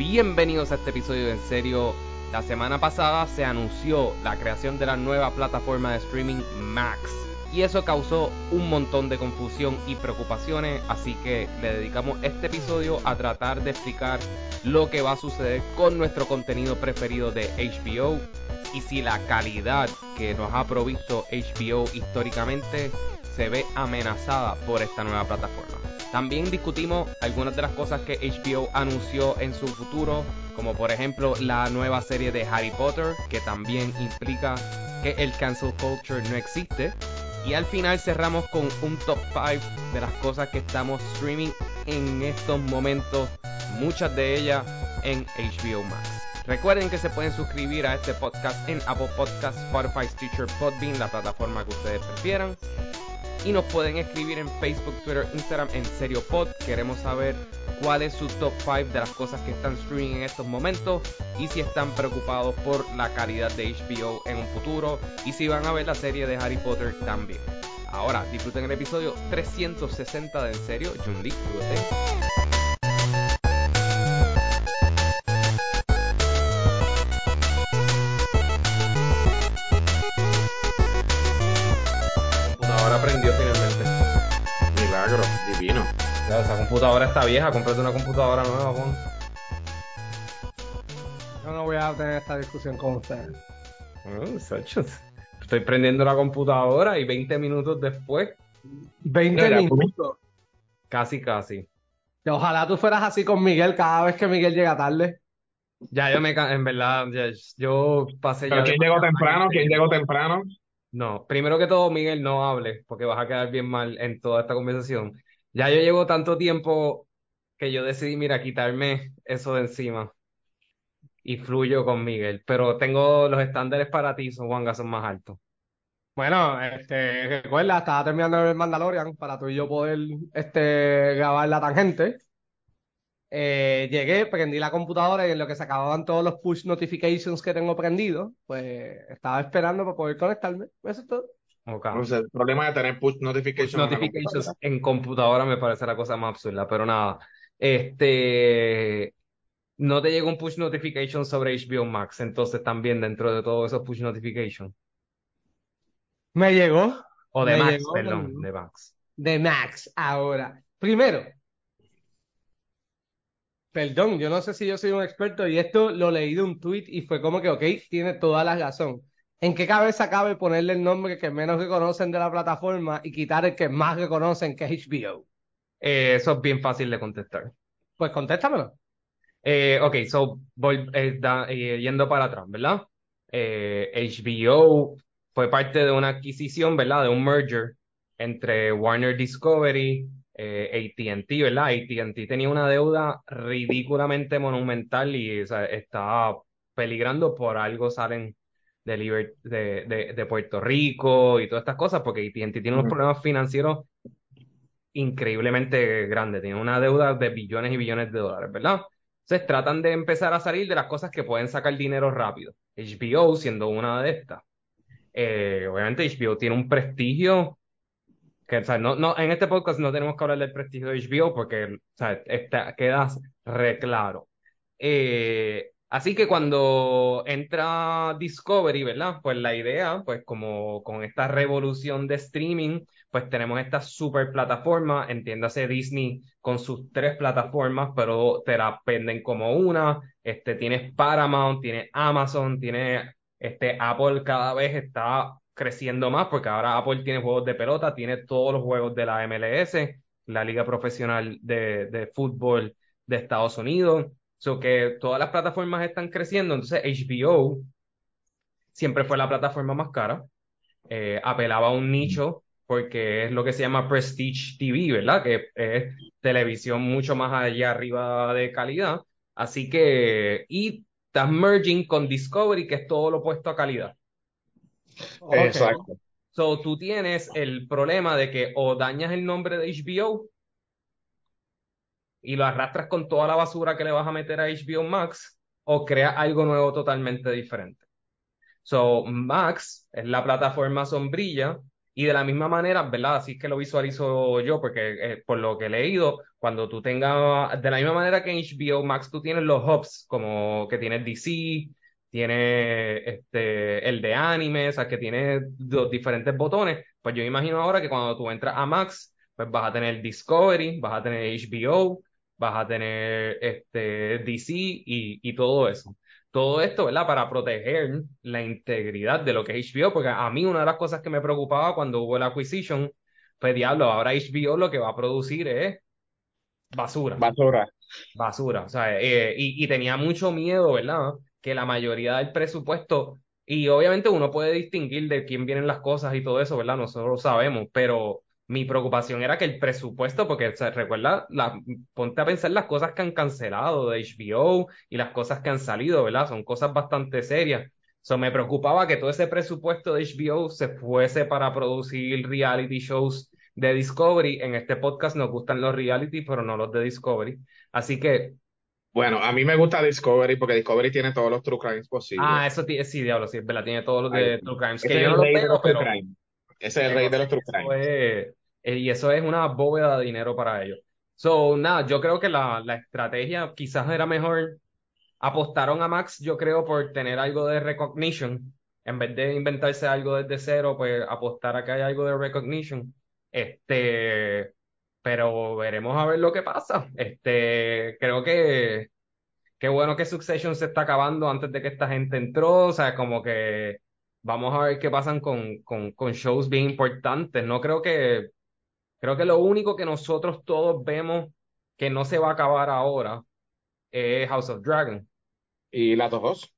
bienvenidos a este episodio de En Serio. La semana pasada se anunció la creación de la nueva plataforma de streaming Max y eso causó un montón de confusión y preocupaciones, así que le dedicamos este episodio a tratar de explicar lo que va a suceder con nuestro contenido preferido de HBO y si la calidad que nos ha provisto HBO históricamente se ve amenazada por esta nueva plataforma. También discutimos algunas de las cosas que HBO anunció en su futuro, como por ejemplo la nueva serie de Harry Potter, que también implica que el cancel culture no existe. Y al final cerramos con un top 5 de las cosas que estamos streaming en estos momentos, muchas de ellas en HBO Max. Recuerden que se pueden suscribir a este podcast en Apple Podcasts, Spotify, Stitcher, Podbean, la plataforma que ustedes prefieran y nos pueden escribir en Facebook, Twitter, Instagram en Serio Pod. Queremos saber cuál es su top 5 de las cosas que están streaming en estos momentos y si están preocupados por la calidad de HBO en un futuro y si van a ver la serie de Harry Potter también. Ahora, disfruten el episodio 360 de En Serio. Jundi, esa computadora está vieja, cómprate una computadora nueva. Yo no voy a tener esta discusión con ustedes. Estoy prendiendo la computadora y 20 minutos después. 20 minutos. Casi, casi. ojalá tú fueras así con Miguel cada vez que Miguel llega tarde. Ya yo me en verdad, yo pasé ¿Pero ¿Quién llegó temprano? ¿Quién llegó temprano? No, primero que todo, Miguel, no hable, porque vas a quedar bien mal en toda esta conversación. Ya yo llevo tanto tiempo que yo decidí, mira, quitarme eso de encima y fluyo con Miguel, pero tengo los estándares para ti, son Juanga, son más altos. Bueno, este, recuerda, estaba terminando el Mandalorian para tú y yo poder este, grabar la tangente. Eh, llegué, prendí la computadora y en lo que se acababan todos los push notifications que tengo prendidos, pues estaba esperando para poder conectarme. Eso es todo el problema de tener push notifications, en computadora me parece la cosa más absurda, pero nada. Este. No te llegó un push notification sobre HBO Max, entonces también dentro de todos esos push notifications. Me llegó. O de Max, perdón, de Max. De Max, ahora. Primero, perdón, yo no sé si yo soy un experto y esto lo leí de un tweet y fue como que, ok, tiene toda la razón. ¿En qué cabeza cabe ponerle el nombre que menos reconocen de la plataforma y quitar el que más reconocen, que es HBO? Eh, eso es bien fácil de contestar. Pues contéstamelo. Eh, ok, so, voy eh, yendo para atrás, ¿verdad? HBO fue parte de una adquisición, ¿verdad? De un merger entre Warner Discovery, ATT, ¿verdad? ATT tenía una deuda ridículamente monumental y o sea, estaba peligrando por algo salen de, de, Puerto Rico y todas estas cosas, porque AT&T tiene unos problemas financieros increíblemente grandes, tiene una deuda de billones y billones de dólares, ¿verdad? Entonces tratan de empezar a salir de las cosas que pueden sacar dinero rápido. HBO siendo una de estas. Eh, obviamente HBO tiene un prestigio que, o sea, no, no, en este podcast no tenemos que hablar del prestigio de HBO porque o sea, está, queda re claro. Eh, Así que cuando entra Discovery, ¿verdad? Pues la idea, pues como con esta revolución de streaming, pues tenemos esta super plataforma, entiéndase Disney con sus tres plataformas, pero te la venden como una. Este, tienes Paramount, tienes Amazon, tiene este, Apple cada vez está creciendo más, porque ahora Apple tiene juegos de pelota, tiene todos los juegos de la MLS, la Liga Profesional de, de Fútbol de Estados Unidos. So que todas las plataformas están creciendo, entonces HBO siempre fue la plataforma más cara, eh, apelaba a un nicho porque es lo que se llama Prestige TV, ¿verdad? Que es televisión mucho más allá arriba de calidad. Así que, y estás merging con Discovery, que es todo lo opuesto a calidad. Exacto. So tú tienes el problema de que o dañas el nombre de HBO y lo arrastras con toda la basura que le vas a meter a HBO Max o creas algo nuevo totalmente diferente. So, Max es la plataforma sombrilla Y de la misma manera, ¿verdad? Así es que lo visualizo yo, porque eh, por lo que he leído, cuando tú tengas, de la misma manera que en HBO Max tú tienes los hubs, como que tienes DC, tiene este, el de anime, o sea, que tiene los diferentes botones, pues yo imagino ahora que cuando tú entras a Max, pues vas a tener Discovery, vas a tener HBO, vas a tener este, DC y, y todo eso. Todo esto, ¿verdad? Para proteger la integridad de lo que es HBO, porque a mí una de las cosas que me preocupaba cuando hubo la acquisition, pues diablo, ahora HBO lo que va a producir es basura. Basura. Basura, o sea, eh, y, y tenía mucho miedo, ¿verdad? que la mayoría del presupuesto, y obviamente uno puede distinguir de quién vienen las cosas y todo eso, ¿verdad? Nosotros lo sabemos, pero mi preocupación era que el presupuesto, porque se recuerda, la, ponte a pensar las cosas que han cancelado de HBO y las cosas que han salido, ¿verdad? Son cosas bastante serias. So, me preocupaba que todo ese presupuesto de HBO se fuese para producir reality shows de Discovery. En este podcast nos gustan los reality, pero no los de Discovery. Así que bueno, a mí me gusta Discovery porque Discovery tiene todos los true crimes posibles. Ah, eso sí, diablo, sí, ¿verdad? Tiene todos los de true crimes. Que yo no los veo, pero... Ese es el rey de los true crimes. Eh, y eso es una bóveda de dinero para ellos. So, nada, yo creo que la, la estrategia quizás era mejor. Apostaron a Max, yo creo, por tener algo de recognition. En vez de inventarse algo desde cero, pues apostar a que hay algo de recognition. Este, pero veremos a ver lo que pasa. Este, creo que qué bueno que Succession se está acabando antes de que esta gente entró, o sea, como que vamos a ver qué pasan con, con, con shows bien importantes. No creo que, creo que lo único que nosotros todos vemos que no se va a acabar ahora es House of Dragon. ¿Y Last of Us?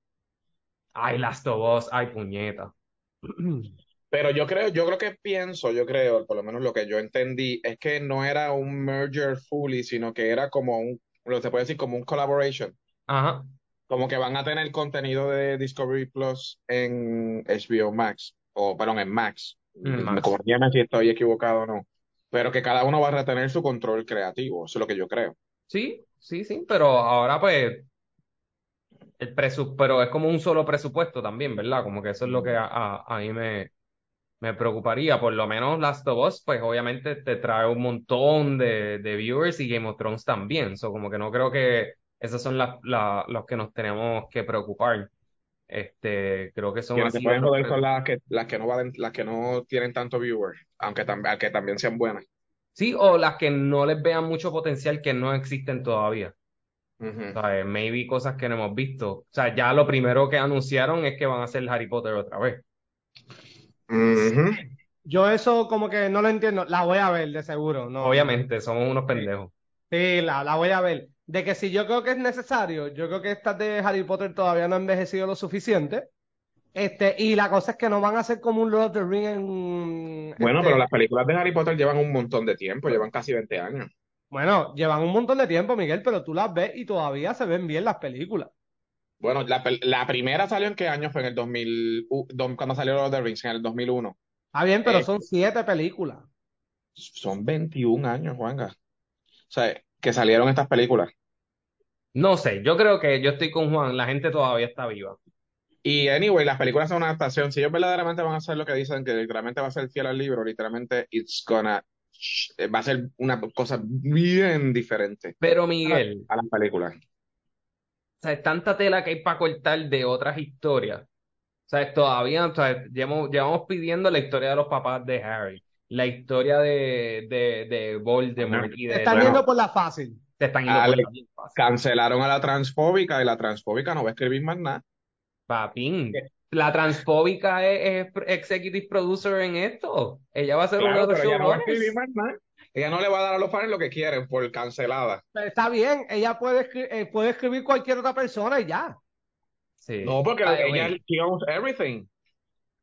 Ay, Last of Us, ay, puñeta. Pero yo creo, yo creo que pienso, yo creo, por lo menos lo que yo entendí, es que no era un merger fully, sino que era como un, lo se puede decir como un collaboration. Ajá. Como que van a tener contenido de Discovery Plus en HBO Max, o perdón, en Max. Max. si estoy equivocado o no. Pero que cada uno va a retener su control creativo, eso es lo que yo creo. Sí, sí, sí, pero ahora pues el presupuesto, pero es como un solo presupuesto también, ¿verdad? Como que eso es lo que a, a mí me, me preocuparía. Por lo menos Last of Us, pues obviamente te trae un montón de, de viewers y Game of Thrones también. So, como que no creo que esas son las, los que nos tenemos que preocupar. Este, creo que son las que pueden joder son las que, las que no valen, las que no tienen tanto viewers, aunque, aunque también sean buenas. Sí, o las que no les vean mucho potencial que no existen todavía. o sea, maybe cosas que no hemos visto. O sea, ya lo primero que anunciaron es que van a hacer Harry Potter otra vez. Yo eso como que no lo entiendo. La voy a ver, de seguro. No, Obviamente, somos unos pendejos. Sí, la, la voy a ver. De que si yo creo que es necesario, yo creo que estas de Harry Potter todavía no han envejecido lo suficiente. Este, y la cosa es que no van a ser como un Lord of the Ring en. Bueno, este pero las películas de Harry Potter llevan un montón de tiempo, llevan casi 20 años. Bueno, llevan un montón de tiempo, Miguel, pero tú las ves y todavía se ven bien las películas. Bueno, la, la, primera salió en qué año fue en el 2000, cuando salió Lord of the Rings, en el 2001. Ah, bien, pero eh, son siete películas. Son 21 años, Juanga. O sea, que salieron estas películas. No sé, yo creo que yo estoy con Juan, la gente todavía está viva. Y anyway, las películas son una adaptación. Si ellos verdaderamente van a hacer lo que dicen, que literalmente va a ser fiel al libro, literalmente it's gonna va a ser una cosa bien diferente. Pero Miguel, a las películas sea, es tanta tela que hay para cortar de otras historias. O sea, todavía, o sea, llevamos, llevamos pidiendo la historia de los papás de Harry, la historia de, de, de Voldemort y de... están yendo por la fácil. Te están yendo por la fácil. Cancelaron a la transfóbica y la transfóbica no va a escribir más nada. Papín, la transfóbica es, executive producer en esto. Ella va a ser claro, pero ella no va a escribir más nada. Ella no le va a dar a los fans lo que quieren por cancelada. está bien, ella puede, eh, puede escribir cualquier otra persona y ya. Sí. No, porque ella she owns everything.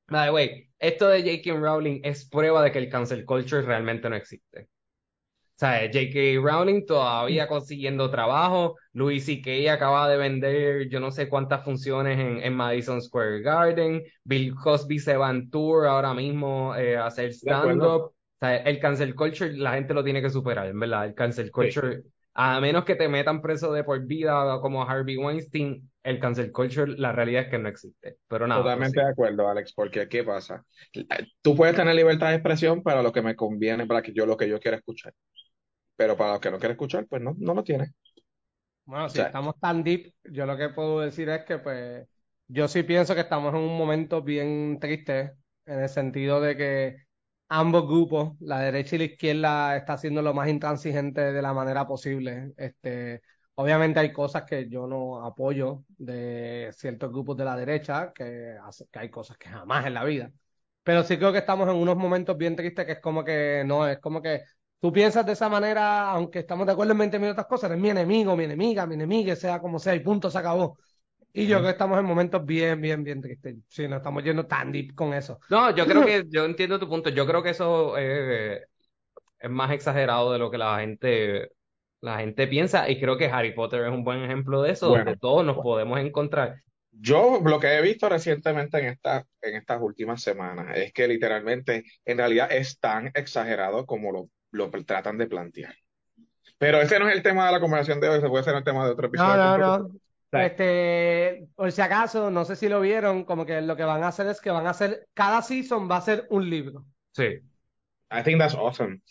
By the esto de J.K. Rowling es prueba de que el cancel culture realmente no existe. O sea, J.K. Rowling todavía consiguiendo trabajo. Louis C.K. acaba de vender yo no sé cuántas funciones en, en Madison Square Garden. Bill Cosby se va en tour ahora mismo eh, a hacer stand-up. O sea, el cancel culture la gente lo tiene que superar, en verdad. El cancel culture a menos que te metan preso de por vida como Harvey Weinstein, el cancel culture, la realidad es que no existe. Pero nada. Totalmente pues de acuerdo, Alex, porque ¿qué pasa? Tú puedes tener libertad de expresión para lo que me conviene, para que yo lo que yo quiera escuchar. Pero para lo que no quiero escuchar, pues no, no lo tiene. Bueno, si sea- estamos tan deep, yo lo que puedo decir es que, pues, yo sí pienso que estamos en un momento bien triste, en el sentido de que ambos grupos, la derecha y la izquierda, está siendo lo más intransigente de la manera posible. Este, obviamente hay cosas que yo no apoyo de ciertos grupos de la derecha, que, hay cosas que jamás en la vida. Pero sí creo que estamos en unos momentos bien tristes que es como que no, es como que tú piensas de esa manera, aunque estamos de acuerdo en 20 mil otras cosas, eres mi enemigo, mi enemiga, mi enemiga, sea como sea, y punto, se acabó. Y yo creo que estamos en momentos bien, bien, bien tristes. Sí, nos estamos yendo tan deep con eso. No, yo creo que, yo entiendo tu punto. Yo creo que eso eh, es más exagerado de lo que la gente, la gente piensa. Y creo que Harry Potter es un buen ejemplo de eso, Bueno, donde todos nos podemos encontrar. Yo lo que he visto recientemente en esta, en estas últimas semanas es que literalmente en realidad es tan exagerado como lo, lo tratan de plantear. Pero ese no es el tema de la conversación de hoy, se puede ser el tema de otro episodio. No, no. No. Este, por si acaso, no sé si lo vieron, como que lo que van a hacer es que van a hacer, cada season va a ser un libro. Sí. I think that's awesome.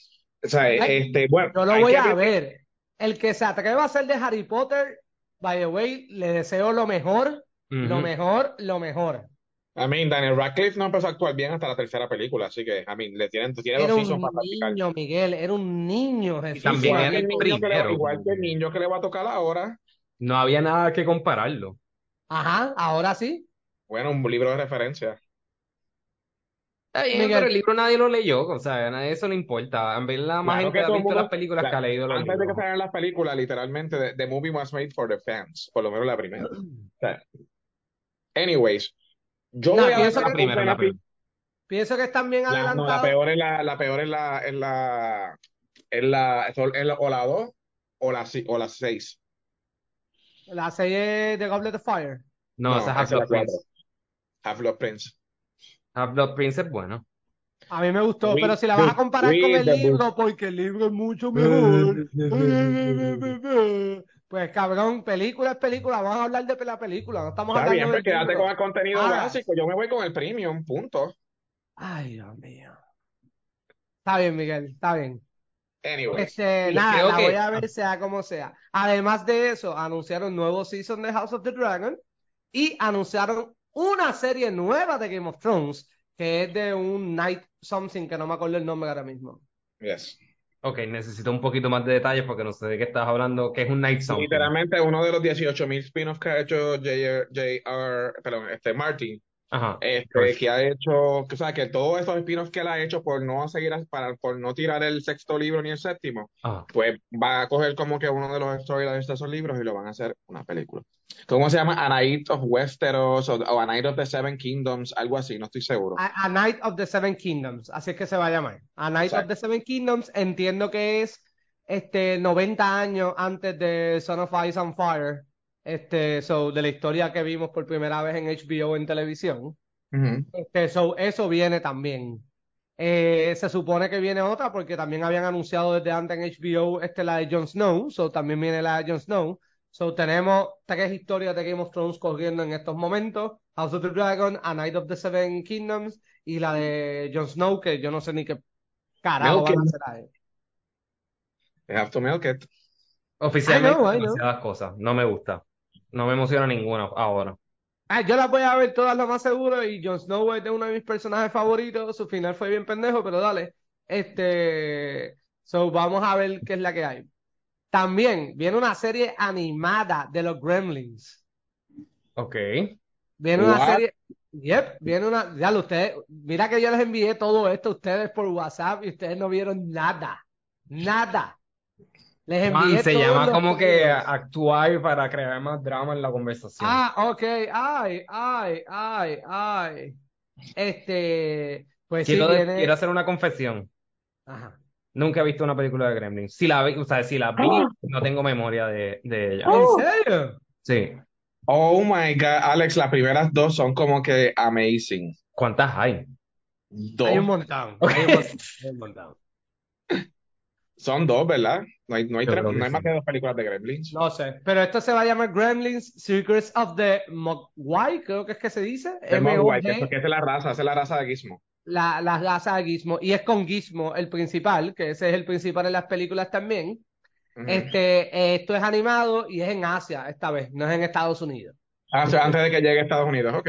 O sea, este, bueno, Yo lo voy a ver-. El que se atreva a hacer de Harry Potter, by the way, le deseo lo mejor, lo mejor, lo mejor. I mean, Daniel Radcliffe no empezó a actuar bien hasta la tercera película, así que, I mean, le tienen, tiene Era dos un seasons para practicar. niño, Miguel, era un niño, Jesús. también Igual era el niño que le, primero, igual que el niño que le va a tocar ahora. No había nada que compararlo. Ajá, ahora sí. Bueno, un libro de referencia. Está bien, Miguel. pero el libro nadie lo leyó, o sea, a nadie eso no importa. En verdad, más Claro gente que ha todo el visto mundo- las películas que ha leído los Antes de que libros. salieran las películas, literalmente, the, the movie was made for the fans, por lo menos la primera. O sea, anyways, yo No, voy a pienso La un primera, la benefit- Pienso que están bien La, no, la adelantados. peor es la, la peor es la, es la, es la, es la- o la 2 o la, si- o la 6. La serie de Goblet of Fire. No, esa es esa es Half-Blood Prince. 4. Half-Blood Prince. Half-Blood Prince es bueno. A mí me gustó, pero si la vas a comparar con el the libro, porque el libro es mucho mejor. Pues cabrón, película es película, vamos a hablar de la película, no estamos Está hablando bien, pues quédate libro. con el contenido Ah. básico. Yo me voy con el premium, punto. Ay, Dios mío. Está bien, Miguel, está bien. Anyways. Este, nada, creo la que- voy a ver sea como sea. Además de eso, anunciaron nuevo season de House of the Dragon y anunciaron una serie nueva de Game of Thrones que es de un Night Something que no me acuerdo el nombre ahora mismo. Yes. Ok, necesito un poquito más de detalles porque no sé de qué estás hablando, que es un Night Something. Literalmente uno de los 18.000 spin-offs que ha hecho J.R. J.R. perdón, este Martin, Ajá. este, Pues, que ha hecho, o sea, que todos esos spin-offs que él ha hecho por no seguir, a- para, por no tirar el sexto libro ni el séptimo, ajá. pues va a coger como que uno de los storylines de esos libros y lo van a hacer una película. ¿Cómo se llama? A Night of Westeros o, o A Night of the Seven Kingdoms, algo así, no estoy seguro. A, A Night of the Seven Kingdoms, así es que se va a llamar. A Night of the Seven Kingdoms, entiendo que es este 90 años antes de Son of Ice and Fire, este, so, de la historia que vimos por primera vez en HBO en televisión. Ujú. Este, so, eso viene también. Eh, se supone que viene otra porque también habían anunciado desde antes en HBO este, la de Jon Snow, so también viene la de Jon Snow. So tenemos tres historias de Game of Thrones corriendo en estos momentos: House of the Dragon, A Night of the Seven Kingdoms y la de Jon Snow, que yo no sé ni qué carajo van a Milk hacer ahí. They have to milk it. Oficialmente, demasiadas cosas. No me gusta. No me emociona ninguna ahora. Ah, yo las voy a ver todas lo más seguro y Jon Snow es de uno de mis personajes favoritos. Su final fue bien pendejo, pero dale. Este, so vamos a ver qué es la que hay. También viene una serie animada de los Gremlins. Ok. Viene una serie, yep, viene una, ya lo ustedes, mira que yo les envié todo esto a ustedes por WhatsApp y ustedes no vieron nada, nada. Les envié se todos llama los como que actuar para crear más drama en la conversación. Ah, ok, ay, ay, ay, ay. Este, pues sí, quiero, de- viene. quiero hacer una confesión. Ajá. Nunca he visto una película de Gremlins. Si la vi, o sea, si la vi, no tengo memoria de, de ella. ¿En serio? Sí. Oh my God, Alex, las primeras dos son como que amazing. ¿Cuántas hay? Dos. Hay un montón, hay un montón, hay un montón. Son dos, ¿verdad? No hay, no hay, Yo tres- no hay más sí. que dos películas de Gremlins. No sé, pero esto se va a llamar Gremlins Secrets of the Mogwai, creo que es que se dice. De Mogwai, que, es la raza, esa es la raza de Gizmo. la, la raza de Gizmo. Y es con Gizmo el principal, que ese es el principal en las películas también. Este, esto es animado y es en Asia esta vez, no es en Estados Unidos. Ah, o sea, antes de que llegue a Estados Unidos, ok.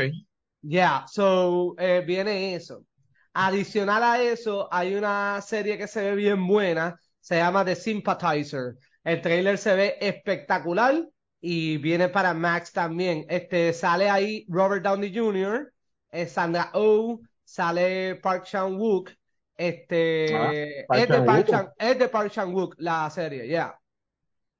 Yeah, so eh, viene eso. Adicional a eso, hay una serie que se ve bien buena, se llama The Sympathizer. El trailer se ve espectacular y viene para Max también. Este sale ahí Robert Downey Jr., eh, Sandra Oh, sale Park Chan Wook. Este Ah, Park es de Park. Chan, es de Park Chan Wook la serie, yeah. Ah.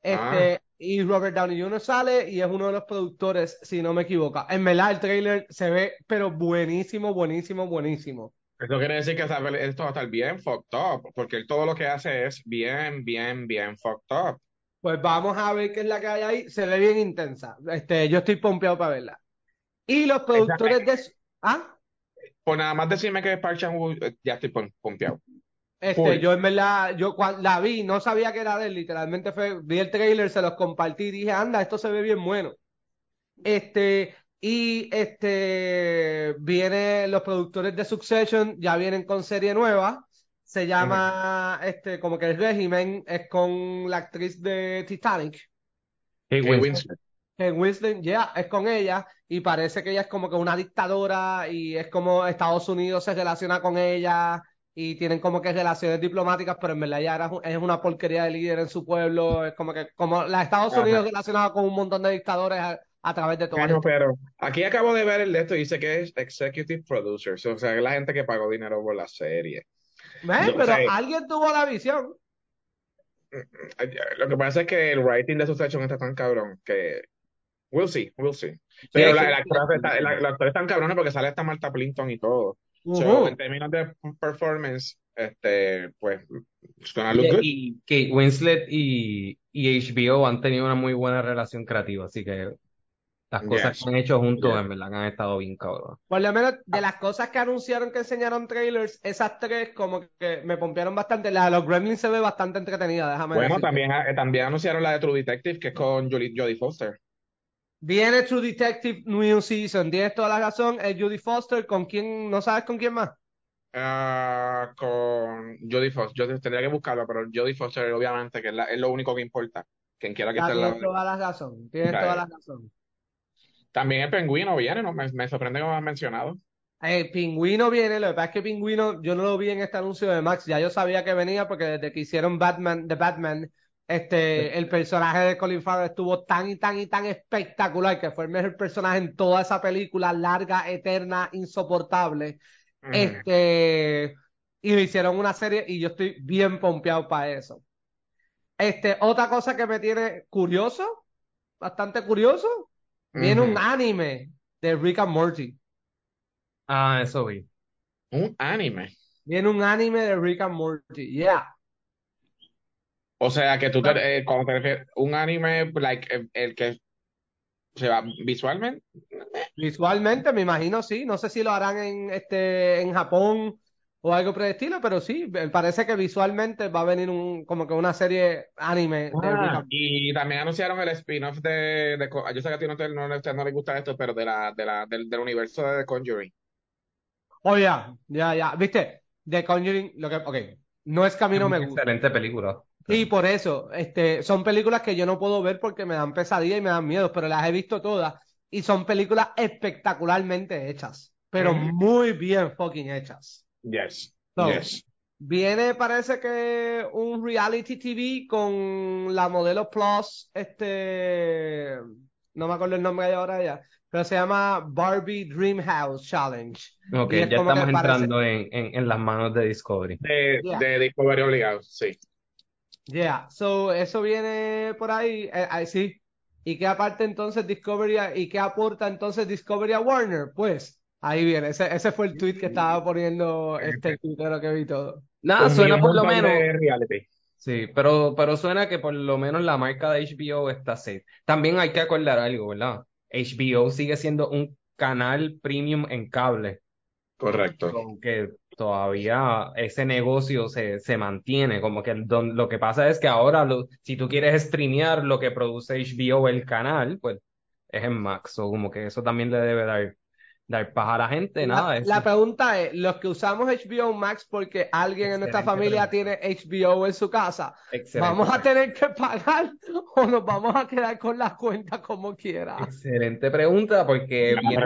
Este, y Robert Downey Jr. sale y es uno de los productores, si no me equivoco. En verdad, el trailer se ve, pero buenísimo, buenísimo, buenísimo. Eso quiere decir que esto va a estar bien fucked up, porque él todo lo que hace es bien, bien, bien fucked up. Pues vamos a ver qué es la que hay ahí. Se ve bien intensa. Este, yo estoy pompeado para verla. Y los productores de... ¿Ah? Por nada más decirme que es Park Chan-wook, eh, ya estoy pom- pompeado. Este, yo en verdad, yo cuando la vi, no sabía que era de él, literalmente fue, vi el trailer, se los compartí y dije, anda, esto se ve bien bueno. Este, y este, viene, los productores de Succession ya vienen con serie nueva, se llama, este, como que el régimen, es con la actriz de Titanic, Kate Kate Winslet. Winston, ya, es con ella, y parece que ella es como que una dictadora, y es como Estados Unidos se relaciona con ella, y tienen como que relaciones diplomáticas, pero en verdad ella era- es una porquería de líder en su pueblo, es como que, como la Estados Ajá. Unidos relacionada con un montón de dictadores a, través de todo Bueno, esto. pero aquí acabo de ver el de esto y dice que es Executive Producers, o sea, es la gente que pagó dinero por la serie. Pero o sea, alguien tuvo la visión. Lo que pasa es que el writing de Succession está tan cabrón que we'll see, we'll see. Pero es la, el actor está- actor es tan cabrón porque sale hasta Marta Plimpton y todo. So, en términos de performance, este, pues, it's gonna look Y, good. y Kate Winslet y, y HBO han tenido una muy buena relación creativa, así que las cosas Yes. que han hecho juntos Yes. en verdad que han estado bien cabrón. Por lo menos de las cosas que anunciaron que enseñaron trailers, esas tres como que me pompearon bastante. La de los Gremlins se ve bastante entretenida, déjame Bueno, decirte. también, eh, también anunciaron la de True Detective, que es con Julie- Jodie Foster. Viene True Detective New Season, tienes toda la razón, es Judy Foster, ¿con quién? ¿No sabes con quién más? Ah, con Jodie Foster. Yo tendría que buscarlo, pero Jodie Foster, obviamente, que es, la- es lo único que importa. Quien quiera que Ya, esté al lado tienes toda la razón, tienes toda la razón. También el pingüino viene, ¿no? Me, me sorprende que me han mencionado. Eh, Pingüino viene, lo que pasa es que Pingüino yo no lo vi en este anuncio de Max, ya yo sabía que venía porque desde que hicieron Batman, The Batman, este, el personaje de Colin Farrell estuvo tan y tan y tan espectacular que fue el mejor personaje en toda esa película larga, eterna, insoportable. Este, y le hicieron una serie y yo estoy bien pompeado para eso. Este, otra cosa que me tiene curioso, bastante curioso, viene un anime de Rick and Morty. Ah, eso vi. Un anime. Viene un anime de Rick and Morty, yeah. O sea, que tú te, eh, cuando te refieres, un anime, like, el, el que se va visualmente. Visualmente, me imagino, sí. No sé si lo harán en este en Japón o algo por el estilo, pero sí, me parece que visualmente va a venir un como que una serie anime Ah, y también anunciaron el spin-off de, yo sé que a ti no te, no, no, no les gusta esto, pero de la, de la, del, del universo de The Conjuring. Oh, ya, ya, ya. ¿Viste? The Conjuring, lo que, ok, no es que a mí no me gusta. Excelente película. Sí, por eso, este, son películas que yo no puedo ver porque me dan pesadilla y me dan miedo, pero las he visto todas y son películas espectacularmente hechas, pero muy bien fucking hechas. Yes. So, Yes. Viene, parece que un reality TV con la modelo Plus, este, no me acuerdo el nombre de ahora ya, pero se llama Barbie Dream House Challenge. Ok, es ya estamos parece- entrando en, en, en las manos de Discovery. De, Yeah. de Discovery obligado, sí. Yeah, so eso viene por ahí, eh, ahí sí. ¿Y qué aparte entonces Discovery y qué aporta entonces Discovery a Warner? Pues ahí viene, ese, ese fue el tweet que estaba poniendo este tuitero que vi todo. Nada, Un suena por lo menos. Sí, pero, pero suena que por lo menos la marca de HBO está safe. También hay que acordar algo, ¿verdad? HBO sigue siendo un canal premium en cable. Correcto. Aunque todavía ese negocio se, se mantiene. Como que lo que pasa es que ahora, si tú quieres streamear lo que produce HBO, el canal, pues es en Max. O como que eso también le debe dar dar paja a la gente, nada. La pregunta es, los que usamos HBO Max porque alguien en nuestra familia tiene HBO en su casa, ¿vamos a tener que pagar o nos vamos a quedar con las cuentas como quiera? Excelente pregunta, porque viene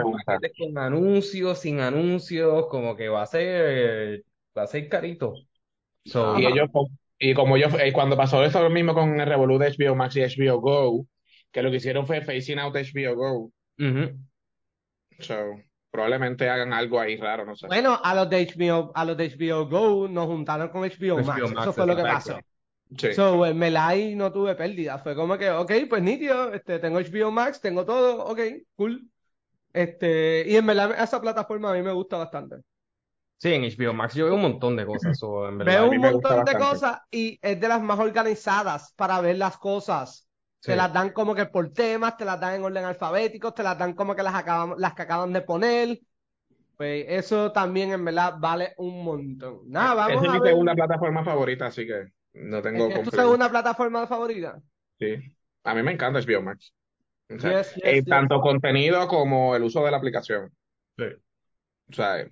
con anuncios, sin anuncios, como que va a ser, va a ser carito. y ellos, y como yo, eh, cuando pasó esto lo mismo con el Revolut de HBO Max y HBO Go, que lo que hicieron fue facing out HBO Go. So, probablemente hagan algo ahí raro, no sé. Bueno, a los de HBO, a los de HBO Go nos juntaron con HBO, Max. Eso fue lo que pasó. Sí. So, en Melay no tuve pérdida. Fue como que, ok, pues nítido, este, tengo HBO Max, tengo todo, ok, cool. Este, y en verdad esa plataforma a mí me gusta bastante. Sí, en HBO Max yo veo un montón de cosas. en veo un montón de cosas y es de las más organizadas para ver las cosas. Te las dan como que por temas, te las dan en orden alfabético, te las dan como que las, acaban, las que acaban de poner. Pues eso también en verdad vale un montón. Nada, vamos Esa es mi segunda plataforma favorita, así que no tengo ¿Es tu segunda plataforma favorita? Sí. A mí me encanta HBO Max. tanto contenido como el uso de la aplicación. Sí. O sea, es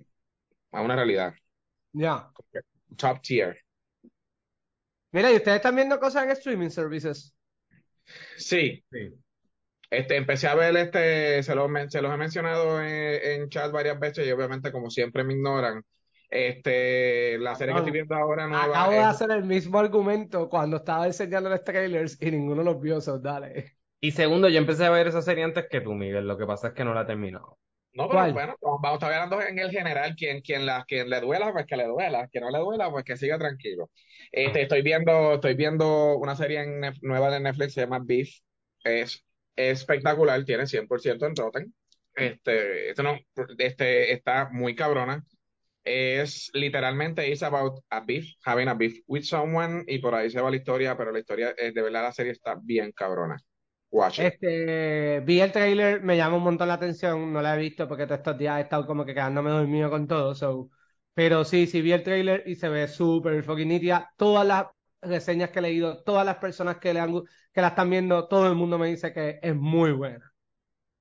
una realidad. Ya. Top tier. Mira, ¿y ustedes están viendo cosas en streaming services? Sí. Este, empecé a ver, este, se los, se los he mencionado en, chat varias veces y obviamente como siempre me ignoran. Este, la serie que estoy viendo ahora nueva. Acabo de hacer el mismo argumento cuando estaba enseñando los trailers y ninguno los vio, so dale. Y segundo, yo empecé a ver esa serie antes que tú, Miguel. Lo que pasa es que no la he terminado. No, pero bueno, vamos a estar hablando en el general. Quien, quien, la, quien le duela, pues que le duela. Quien no le duela, pues que siga tranquilo. Este, estoy viendo, estoy viendo una serie en nueva de Netflix, se llama Beef. Es, espectacular, tiene 100% en Rotten. Este, este, no, este está muy cabrona. Es literalmente it's about a beef, having a beef with someone, y por ahí se va la historia, pero la historia, de verdad, la serie está bien cabrona. Este, vi el trailer, me llama un montón la atención, no la he visto porque todos estos días he estado como que quedándome dormido con todo, so. pero sí, sí vi el trailer y se ve súper fucking nítida. Todas las reseñas que he leído, todas las personas que, le han, que la están viendo, todo el mundo me dice que es muy buena.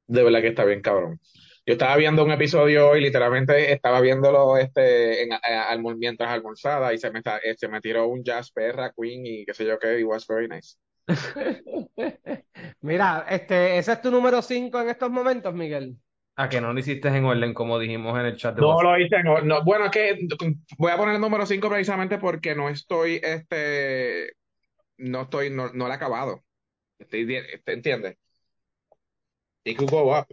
De verdad que está bien cabrón. Yo estaba viendo un episodio y literalmente estaba viéndolo este, en, eh, mientras almorzaba y se me, eh, se me tiró un jazz perra, queen y qué sé yo qué, y was very nice. Mira, este, ese es tu número 5 en estos momentos, Miguel. A que no lo hiciste en orden, como dijimos en el chat de No lo hice en orden. No, bueno, es que voy a poner el número 5 precisamente porque no estoy, este, no estoy, no, no lo he acabado. Estoy, ¿te entiendes? It could go up.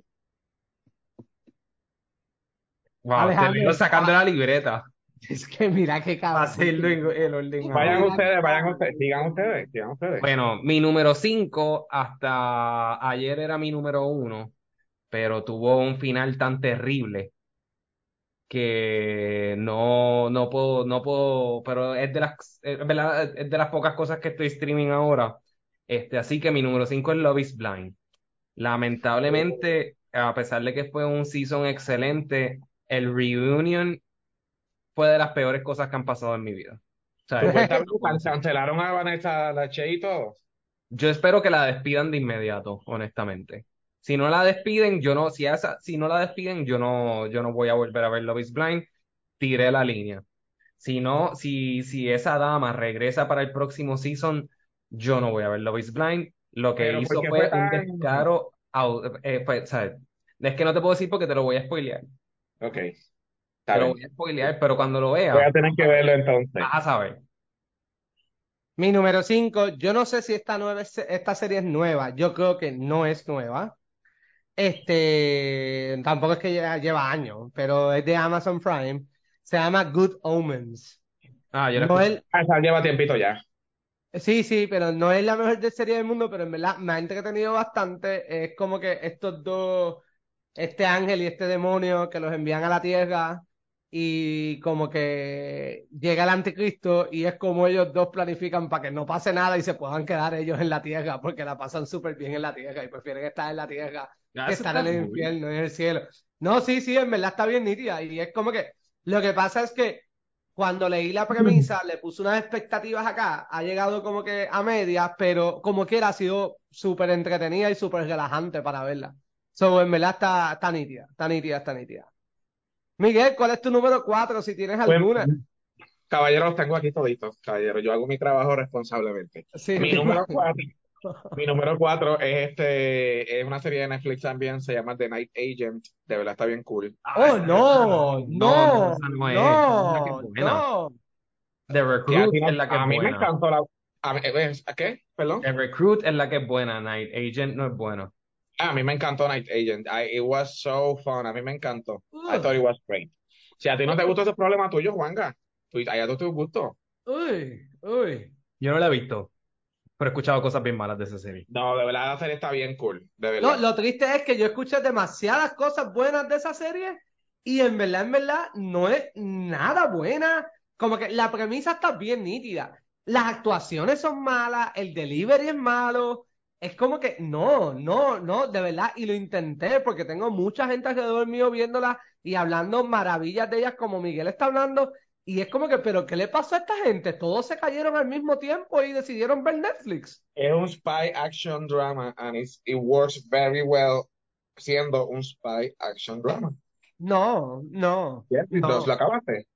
Wow, te sacando la libreta. Es que mira qué cabrón. Vayan ustedes, vayan ustedes, digan ustedes, digan ustedes. Bueno, mi número 5 hasta ayer era mi número 1, pero tuvo un final tan terrible que no, no puedo, no puedo, pero es de las, es, de las pocas cosas que estoy streaming ahora. Este, así que mi número 5 es Love is Blind. Lamentablemente, a pesar de que fue un season excelente, el reunion fue de las peores cosas que han pasado en mi vida. ¿Cancelaron a Vanessa Lache y todo? Yo espero que la despidan de inmediato, honestamente. Si no la despiden, yo no, si esa, si no la despiden, yo no, yo no voy a volver a ver Love is Blind. Tiré la línea. Si no, si, si esa dama regresa para el próximo season, yo no voy a ver Love is Blind. Lo que hizo fue, un descaro. Eh, es que no te puedo decir porque te lo voy a spoilear. Ok. Te lo voy a spoilear, pero cuando lo vea. Voy a tener que verlo entonces. Vas a saber. Mi número 5, yo no sé si esta, nueva, esta serie es nueva, yo creo que no es nueva. Este, tampoco es que lleva, años, pero es de Amazon Prime. Se llama Good Omens. Ah, yo no es, ah, lleva tiempito ya. Sí, sí, pero no es la mejor de serie del mundo, pero en verdad me ha entretenido bastante. Es como que estos dos, este ángel y este demonio que los envían a la Tierra y como que llega el anticristo y es como ellos dos planifican para que no pase nada y se puedan quedar ellos en la tierra porque la pasan súper bien en la tierra y prefieren estar en la tierra ah, que estar en el infierno, en el cielo. No, sí, sí, en verdad está bien nítida y es como que lo que pasa es que cuando leí la premisa, le puse unas expectativas acá, ha llegado como que a medias, pero como quiera ha sido súper entretenida y súper relajante para verla. So, en verdad está, está nítida, está nítida, está nítida. Miguel, ¿cuál es tu número cuatro, si tienes Pues, alguna? Caballero, los tengo aquí toditos, caballero. Yo hago mi trabajo responsablemente. Sí, Mi me número cuatro, mi número cuatro es este, es una serie de Netflix también, se llama The Night Agent. De verdad está bien cool. Oh, no, no, no, esa no es, esa es la que no, es buena. no. The Recruit no- es la que a es mí me buena. encantó la. A, mí- ¿a qué? Perdón. The Recruit es la que es buena. Night Agent no es bueno. A mí me encantó Night Agent. I- it was so fun. A mí me encantó. I Ugh. thought it was great. Si a ti no te gustó ese problema tuyo, Juanga, tú, allá tú te gustó. Uy, uy. Yo no la he visto, pero he escuchado cosas bien malas de esa serie. No, de verdad la serie está bien cool. De No, lo triste es que yo escuché demasiadas cosas buenas de esa serie y en verdad, en verdad, no es nada buena. Como que la premisa está bien nítida. Las actuaciones son malas, el delivery es malo. Es como que no, no, no, de verdad. Y lo intenté porque tengo mucha gente alrededor mío viéndola y hablando maravillas de ellas como Miguel está hablando. Y es como que, pero ¿qué le pasó a esta gente? Todos se cayeron al mismo tiempo y decidieron ver Netflix. Es un spy action drama and it's- it works very well siendo un spy action drama. No, no, Yes, no. does. ¿Lo acabaste?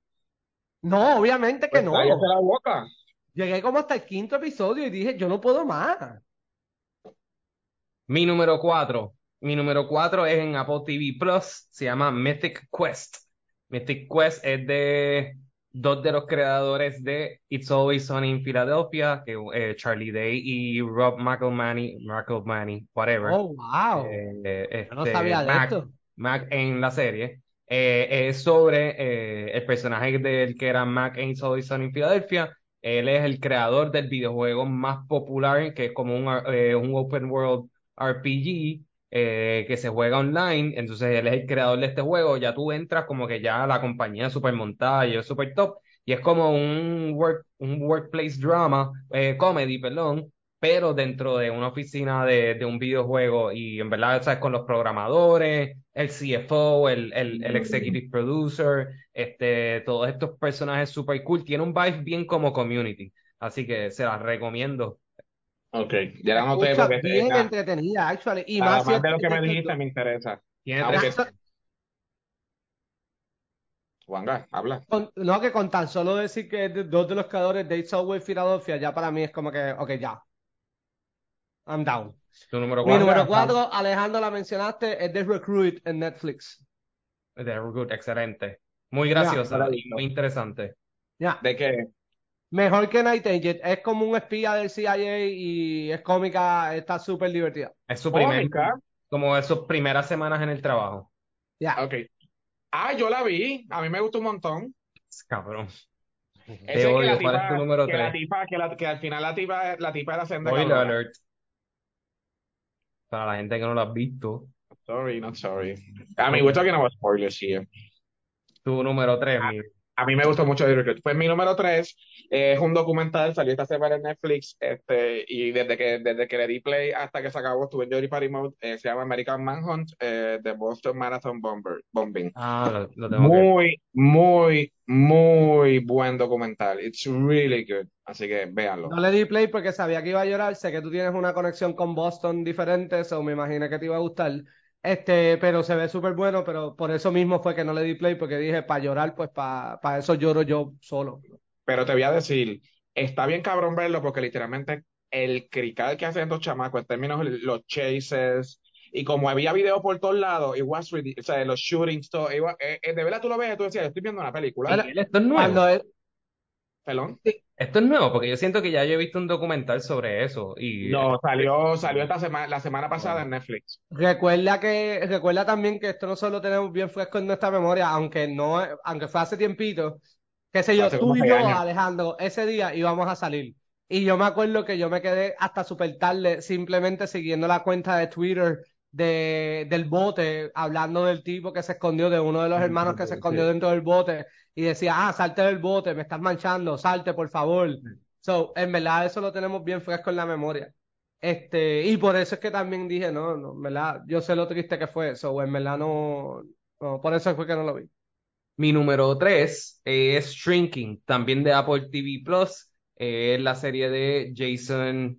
No, obviamente que Pues no. cállate la boca. Llegué como hasta el quinto episodio y dije, yo no puedo más. Mi número 4. Mi número 4 es en Apple TV Plus. Se llama Mythic Quest. Mythic Quest es de dos de los creadores de It's Always Sunny in Philadelphia, que, eh, Charlie Day y Rob McElmany, McElmany, whatever. Oh, wow. Eh, Yo no este, sabía de Mac, esto. Mac en la serie. Eh, es sobre eh, el personaje del que era Mac en It's Always Sunny in Philadelphia. Él es el creador del videojuego más popular, que es como un, eh, un open world RPG eh, que se juega online. Entonces él es el creador de este juego. Ya tú entras como que ya la compañía es súper montada y es súper top. Y es como un, work, un workplace drama, eh, comedy, perdón, pero dentro de una oficina de, un videojuego. Y en verdad, ¿sabes? Con los programadores, el CFO, el, el, el executive producer, este, todos estos personajes súper cool. Tiene un vibe bien como community. Así que se las recomiendo. Ok, ya la noté escucha porque bien nada, entretenida, actually. Y nada más si más es de lo que me dijiste me interesa. Tiene tres- Juanga, habla. con- no, que con tan solo decir que es de dos de los creadores de It's Always Philadelphia, ya para mí es como que, ok, ya. I'm down. tu número Mi cuatro. número cuatro, Alejandro, la mencionaste, es The Recruit en Netflix. The Recruit, excelente. Muy graciosa Ya, y muy interesante. Ya. ¿De qué? Mejor que Night Agent. Es como un espía del CIA y es cómica, está súper divertida. Es su primer, Cómica. como de sus primeras semanas en el trabajo. Ya. Ok. Ah, yo la vi. A mí me gustó un montón. Cabrón. Ese Te que odio. la ¿Cuál es tu número que la tres? tipa, que, la- que al final la tipa, la tipa era senda Spoiler alert. Para la gente que no lo ha visto. Sorry, not sorry. I mean, we're talking about spoilers here. Tu número 3, Ah, A mí me gustó mucho The Recruit. Pues mi número 3 es un documental, salió esta semana en Netflix, este, y desde que, desde que le di play hasta que se acabó, estuve en Jory Party Mode, eh, se llama American Manhunt, eh, The Boston Marathon Bomber, Bombing. Ah, lo, lo tengo que Muy, muy, muy buen documental. It's really good. Así que véanlo. No le di play porque sabía que iba a llorar. Sé que tú tienes una conexión con Boston diferente, eso me imaginé que te iba a gustar. Este, pero se ve súper bueno, pero por eso mismo fue que no le di play, porque dije, para llorar, pues para eso lloro yo solo. Pero te voy a decir, está bien cabrón verlo porque literalmente el crical que hacen estos chamacos en términos de los chases y como había video por todos lados, it was really- o sea, los shootings, todo, was- eh, eh, de verdad tú lo ves y tú decías, estoy viendo una película. Miguel, esto es nuevo. Cuando Perdón. Esto es nuevo porque yo siento que ya yo he visto un documental sobre eso. Y No, salió, salió esta semana, la semana pasada en Netflix. recuerda que, recuerda también que esto nosotros lo tenemos bien fresco en nuestra memoria, aunque no, aunque fue hace tiempito, qué sé yo, Hace tú y yo, años. Alejandro, ese día íbamos a salir. Y yo me acuerdo que yo me quedé hasta súper tarde simplemente siguiendo la cuenta de Twitter de, del bote, hablando del tipo que se escondió, de uno de los hermanos que se escondió dentro del bote y decía, ah, salte del bote, me estás manchando, salte, por favor. So, en verdad eso lo tenemos bien fresco en la memoria. Este, y por eso es que también dije, no, no, en verdad, yo sé lo triste que fue eso, en verdad no, no, por eso fue que no lo vi. Mi número 3 es Shrinking, también de Apple TV Plus. Es la serie de Jason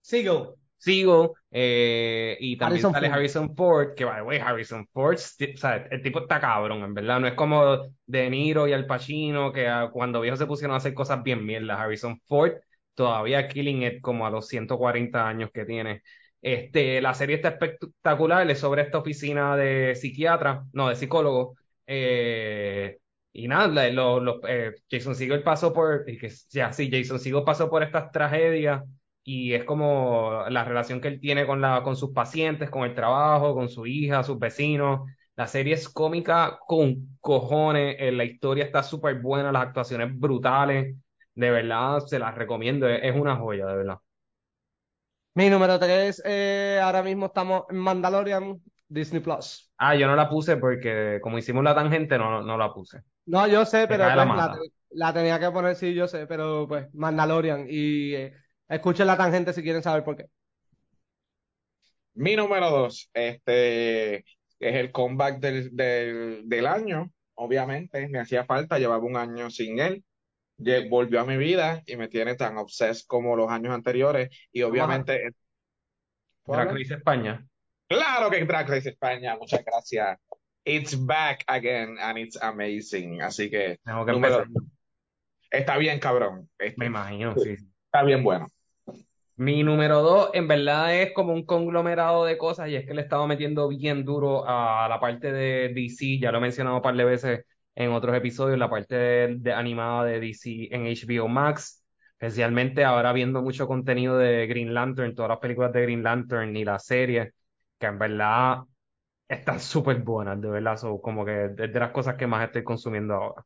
Sigo. Sigo eh, y también Harrison sale Ford. Harrison Ford, que by the way, Harrison Ford, o sea, el tipo está cabrón, en verdad. No es como De Niro y Al Pacino, que ah, cuando viejos se pusieron a hacer cosas bien mierdas. Harrison Ford todavía killing it como a los 140 años que tiene. Este, la serie está espectacular, es sobre esta oficina de psiquiatra, no, de psicólogo. Eh, y nada, lo- lo- eh, Jason Segel pasó por, y que, ya, sí, Jason Segel pasó por estas tragedias y es como la relación que él tiene con, la, con sus pacientes, con el trabajo, con su hija, sus vecinos. La serie es cómica con cojones, eh, la historia está súper buena, las actuaciones brutales, de verdad se las recomiendo, es, una joya, de verdad. Mi número 3, ahora mismo estamos en Mandalorian, Disney Plus. Ah, yo no la puse porque como hicimos la tangente, no, no la puse. No, yo sé, pero pues, la tenía que poner, sí, yo sé, pero pues Mandalorian. Y eh, escuchen la tangente si quieren saber por qué. Mi número dos, este es el comeback del, del, del año, obviamente, me hacía falta, llevaba un año sin él, Lle- volvió a mi vida y me tiene tan obsessed como los años anteriores y obviamente, ¿Puedo Drag? Race España. Claro que Drag Race España, muchas gracias. It's back again and it's amazing, así que Tengo que número- empezar. está bien cabrón, este, Me imagino, sí. está bien bueno. Mi número dos, en verdad, es como un conglomerado de cosas y es que le he estado metiendo bien duro a la parte de DC, ya lo he mencionado un par de veces en otros episodios, la parte de, animada de DC en HBO Max, especialmente ahora viendo mucho contenido de Green Lantern, todas las películas de Green Lantern y las series, que en verdad están súper buenas, de verdad, son como que es de las cosas que más estoy consumiendo ahora.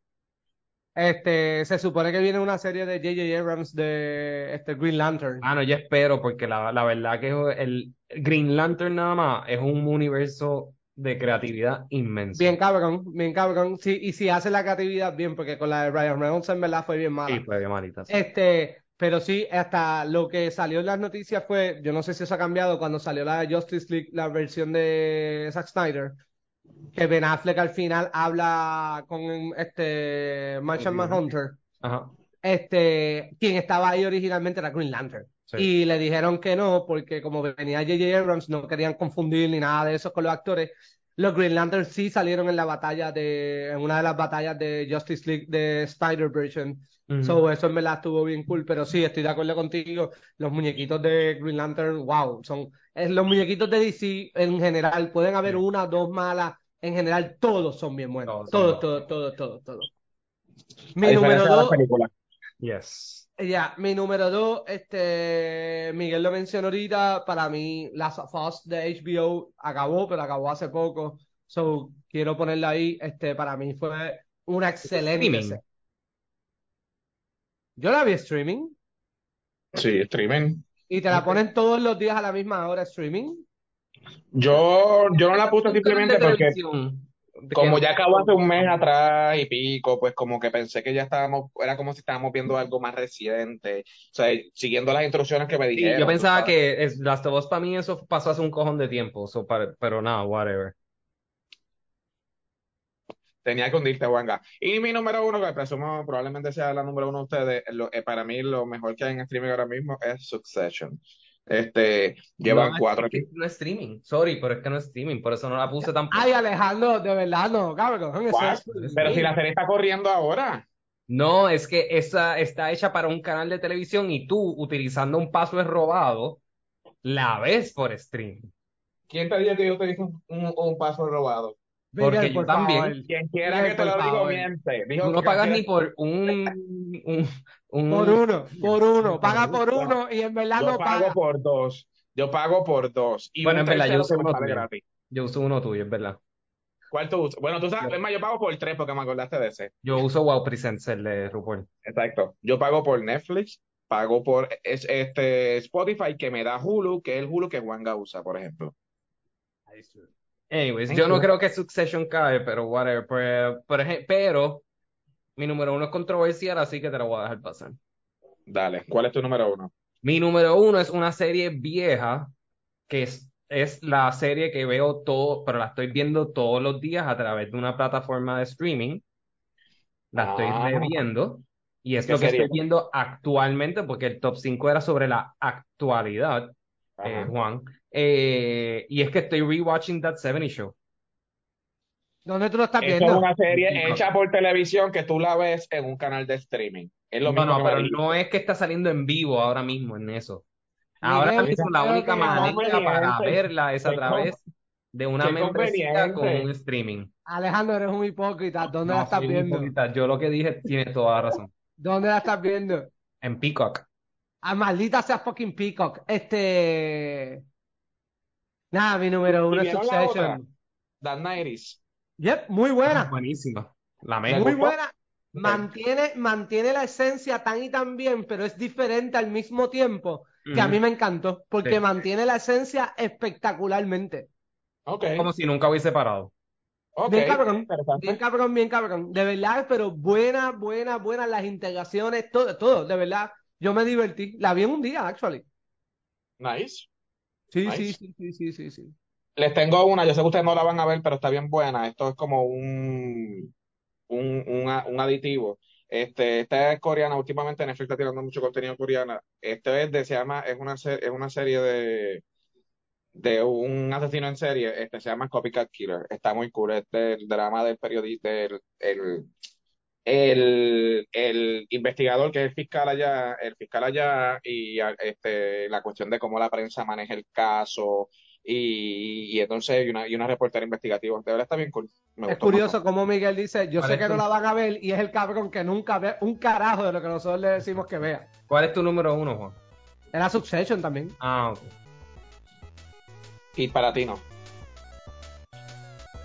Este, se supone que viene una serie de J.J. Abrams de este Green Lantern. Ah, no, yo espero, porque la, la verdad que el Green Lantern nada más es un universo de creatividad inmenso. Bien cabrón, bien cabrón. Sí, y si hace la creatividad bien, porque con la de Ryan Reynolds en verdad fue bien mala. Sí, fue bien malita. sí. Este, pero sí, hasta lo que salió en las noticias fue, yo no sé si eso ha cambiado, cuando salió la Justice League, la versión de Zack Snyder, que Ben Affleck al final habla con este Martian Manhunter, Ajá. este, quien estaba ahí originalmente era Green Lantern. Sí. Y le dijeron que no, porque como venía J.J. Abrams, no querían confundir ni nada de eso con los actores. Los Green Lantern sí salieron en la batalla de, en una de las batallas de Justice League de Spider Version. So, eso en verdad estuvo bien cool, pero sí, estoy de acuerdo contigo. Los muñequitos de Green Lantern, wow, son es, los muñequitos de DC en general, pueden haber Sí. una, dos malas, en general todos son bien buenos. Todos Todos, todos, todos, todos, todos. A Mi número dos. Yes. ya, mi número dos, este, Miguel lo mencionó ahorita, para mí Last of Us de HBO acabó, pero acabó hace poco, so quiero ponerla ahí, este, para mí fue una excelente. Yo la vi streaming Sí, streaming. y te la ponen todos los días a la misma hora streaming. Yo, yo no la puse simplemente porque televisión como no- ya acabó hace un mes atrás y pico, pues como que pensé que ya estábamos, era como si estábamos viendo algo más reciente, o sea, siguiendo las instrucciones que me Sí, dijeron. yo pensaba sabes. que es, Last of Us para mí eso pasó hace un cojón de tiempo, so, para- pero nada, whatever. Tenía que hundirte, Wanga. Y mi número uno, que presumo probablemente sea la número uno de ustedes, lo- eh, para mí lo mejor que hay en streaming ahora mismo es Succession. Este, llevan No, cuatro es que episodios. no es streaming, sorry, pero es que no es streaming, por eso no la puse tampoco. Ay, Alejandro, de verdad no, cabrón, eso es Pero si la serie está corriendo ahora. No, es que esa está hecha para un canal de televisión y tú, utilizando un password robado, la ves por streaming. ¿Quién te dijo que yo te hice un, un, un paso robado? Porque Miguel, yo por también. favor. Quien quiera Miguel, que te lo digo miente. Dijo Tú no pagas ni por un, un, un- Por uno, por uno, paga por uno y en verdad Yo no pago paga. por dos. Yo pago por dos. Y Bueno, en verdad, yo uso uno tuyo. gratis. Yo uso uno tuyo, es verdad. ¿Cuál tú usas? Bueno, tú sabes, Yo- es más, yo pago por tres porque me acordaste de ese. Yo uso Wow Presents, el de RuPaul. Exacto. Yo pago por Netflix, pago por es- este Spotify que me da Hulu, que es el Hulu que Wanga usa, por ejemplo. Anyways, Thank yo no creo que Succession cae, pero whatever. Pero, por ej- pero mi número uno es controversial, así que te lo voy a dejar pasar. Dale, ¿cuál es tu número uno? Mi número uno es una serie vieja que es es la serie que veo todo, pero la estoy viendo todos los días a través de una plataforma de streaming. La estoy Ah. reviendo y es ¿Qué lo que serie? estoy viendo actualmente porque el top 5 era sobre la actualidad, eh. Juan. Eh, y es que estoy rewatching That 70 Show. ¿Dónde tú lo estás Esta es viendo? una serie hecha por televisión que tú la ves en un canal de streaming. Es lo No, mismo no, pero no es que está saliendo en vivo ahora mismo en eso. Ahora Miguel, mismo la única manera para verla es a través de una membresía con un streaming. Alejandro, eres un hipócrita. ¿Dónde la estás viendo? hipócrita. Yo lo que dije tiene toda la razón. ¿Dónde la estás viendo? En Peacock. Ah, maldita sea fucking Peacock. Este. Nada, mi número ¿Y uno es vieron la otra? Succession. Dan Nairis. Yep, muy buena. Buenísima. La ¿Les mejor. Muy buena. Mantiene, mantiene la esencia tan y tan bien, pero es diferente al mismo tiempo, que a mí me encantó, porque Sí. mantiene la esencia espectacularmente. Ok. Como si nunca hubiese parado. Ok. Bien cabrón, bien cabrón, bien cabrón. De verdad, pero buena, buena, buena las integraciones, todo, todo, de verdad. Yo me divertí. La vi en un día, actually. Nice. Sí, Nice. sí, sí, sí, sí, sí, sí. Les tengo una, yo sé que ustedes no la van a ver, pero está bien buena. Esto es como un, un, un, a- un aditivo. Este, esta es coreana, últimamente Netflix está tirando mucho contenido coreana. Este es de, se llama, es una, se- es una serie de, de un asesino en serie, este se llama Copycat Killer. Está muy cool, es del drama del periodista, del el, el, investigador que es el fiscal allá, el fiscal allá, y este, la cuestión de cómo la prensa maneja el caso, y, y entonces, y una, y una reportera investigativa. De verdad está bien cool. Me Es curioso montón. como Miguel dice, yo ¿Cuál sé es que tu- no la van a ver y es el cabrón que nunca ve un carajo de lo que nosotros le decimos que vea. ¿Cuál es tu número uno, Juan? Era Succession también. Ah, ok. Y para ti no.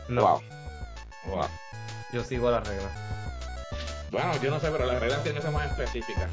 No, Wow. Wow. yo sigo la regla. Bueno, yo no sé, pero las reglas tienen que ser más específicas.